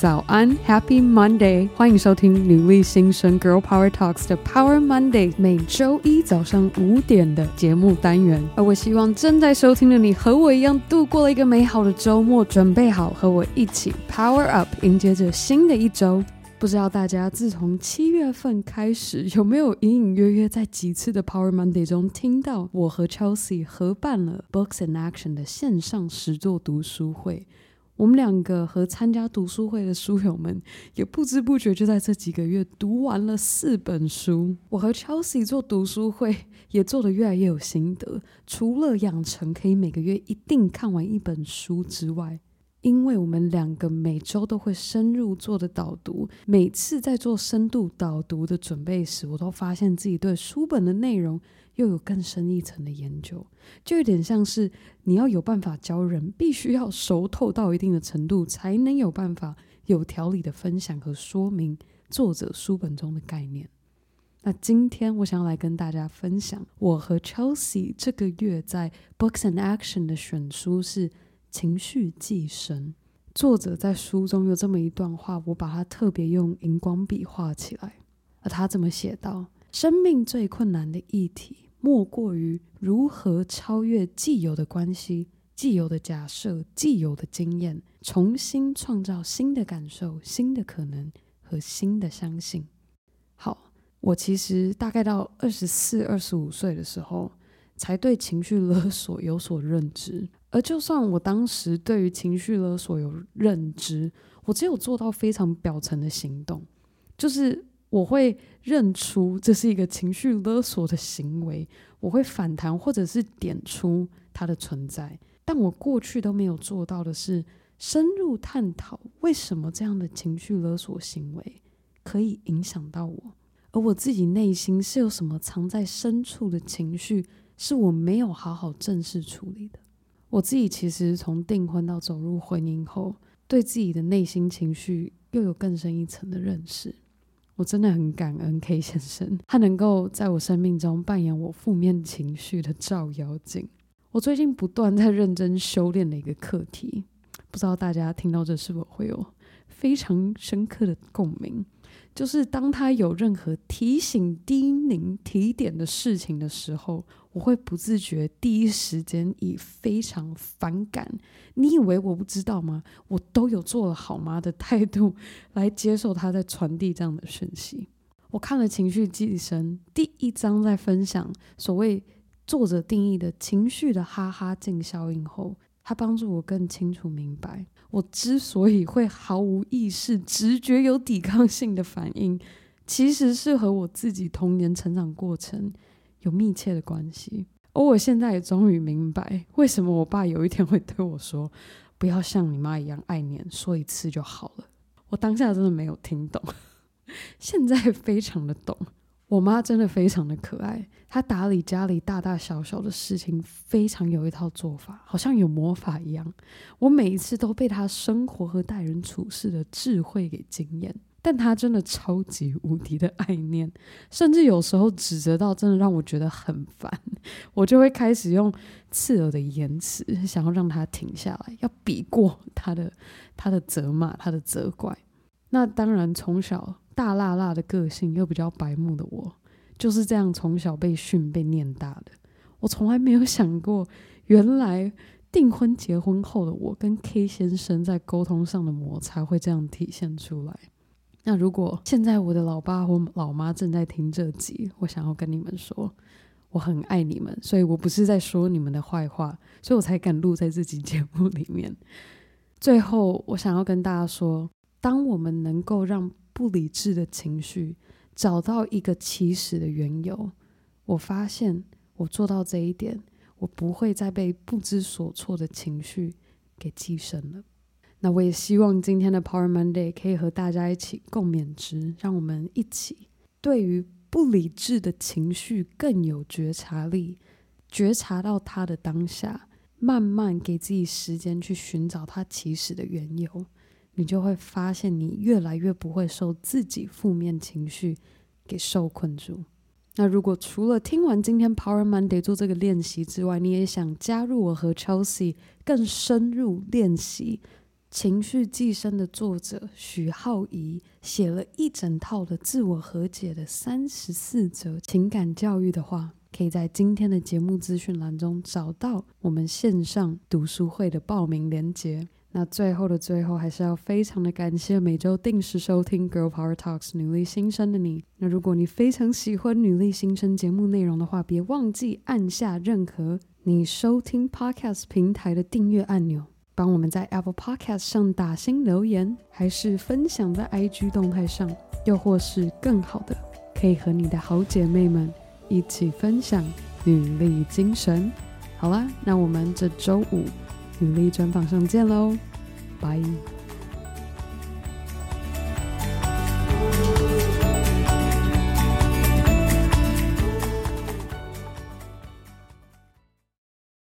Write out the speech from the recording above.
早安，Happy Monday！欢迎收听女力新生 Girl Power Talks 的 Power Monday，每周一早上五点的节目单元。而我希望正在收听的你和我一样度过了一个美好的周末，准备好和我一起 Power Up，迎接着新的一周。不知道大家自从七月份开始，有没有隐隐约约在几次的 Power Monday 中听到我和 Chelsea 合办了 Books in Action 的线上实作读书会？我们两个和参加读书会的书友们，也不知不觉就在这几个月读完了四本书。我和 Chelsea 做读书会，也做得越来越有心得。除了养成可以每个月一定看完一本书之外，因为我们两个每周都会深入做的导读，每次在做深度导读的准备时，我都发现自己对书本的内容，又有更深一层的研究，就有点像是你要有办法教人，必须要熟透到一定的程度，才能有办法有条理的分享和说明作者书本中的概念。那今天我想要来跟大家分享，我和 Chelsea 这个月在 Books and Action 的选书是《情绪寄生》。作者在书中有这么一段话，我把它特别用荧光笔画起来，而他这么写道：生命最困难的议题。莫过于如何超越既有的关系、既有的假设、既有的经验，重新创造新的感受、新的可能和新的相信。好，我其实大概到二十四、二十五岁的时候，才对情绪勒索有所认知。而就算我当时对于情绪勒索有认知，我只有做到非常表层的行动，就是。我会认出这是一个情绪勒索的行为，我会反弹或者是点出它的存在，但我过去都没有做到的是深入探讨为什么这样的情绪勒索行为可以影响到我，而我自己内心是有什么藏在深处的情绪是我没有好好正视处理的。我自己其实从订婚到走入婚姻后，对自己的内心情绪又有更深一层的认识。我真的很感恩 K 先生，他能够在我生命中扮演我负面情绪的照妖镜。我最近不断在认真修炼的一个课题，不知道大家听到这是否会有非常深刻的共鸣？就是当他有任何提醒、叮咛、提点的事情的时候，我会不自觉第一时间以非常反感“你以为我不知道吗？我都有做了好吗”的态度来接受他在传递这样的讯息。我看了《情绪寄生》第一章，在分享所谓作者定义的情绪的哈哈镜效应后，他帮助我更清楚明白，我之所以会毫无意识、直觉有抵抗性的反应，其实是和我自己童年成长过程。有密切的关系，而我现在也终于明白，为什么我爸有一天会对我说：“不要像你妈一样爱念，说一次就好了。”我当下真的没有听懂，现在非常的懂。我妈真的非常的可爱，她打理家里大大小小的事情非常有一套做法，好像有魔法一样。我每一次都被她生活和待人处事的智慧给惊艳。但她真的超级无敌的爱念，甚至有时候指责到真的让我觉得很烦，我就会开始用刺耳的言辞，想要让她停下来，要比过她的她的责骂，她的责怪。那当然，从小大辣辣的个性又比较白目的我，就是这样从小被训被念大的。我从来没有想过，原来订婚结婚后的我跟 K 先生在沟通上的摩擦会这样体现出来。那如果现在我的老爸或老妈正在听这集，我想要跟你们说，我很爱你们，所以我不是在说你们的坏话，所以我才敢录在这集节目里面。最后，我想要跟大家说，当我们能够让不理智的情绪找到一个起始的缘由，我发现我做到这一点，我不会再被不知所措的情绪给寄生了。那我也希望今天的 Power Monday 可以和大家一起共勉之，让我们一起对于不理智的情绪更有觉察力，觉察到它的当下，慢慢给自己时间去寻找它起始的缘由，你就会发现你越来越不会受自己负面情绪给受困住。那如果除了听完今天 Power Monday 做这个练习之外，你也想加入我和 Chelsea 更深入练习。情绪寄生的作者许浩怡写了一整套的自我和解的三十四则情感教育的话，可以在今天的节目资讯栏中找到我们线上读书会的报名链接。那最后的最后，还是要非常的感谢每周定时收听《Girl Power Talks》女力新生的你。那如果你非常喜欢女力新生节目内容的话，别忘记按下任何你收听 Podcast 平台的订阅按钮，帮我们在 Apple Podcast 上打新留言，还是分享在 IG 动态上，又或是更好的，可以和你的好姐妹们一起分享女力精神。好啦，那我们这周五。努力专访上见喽，拜。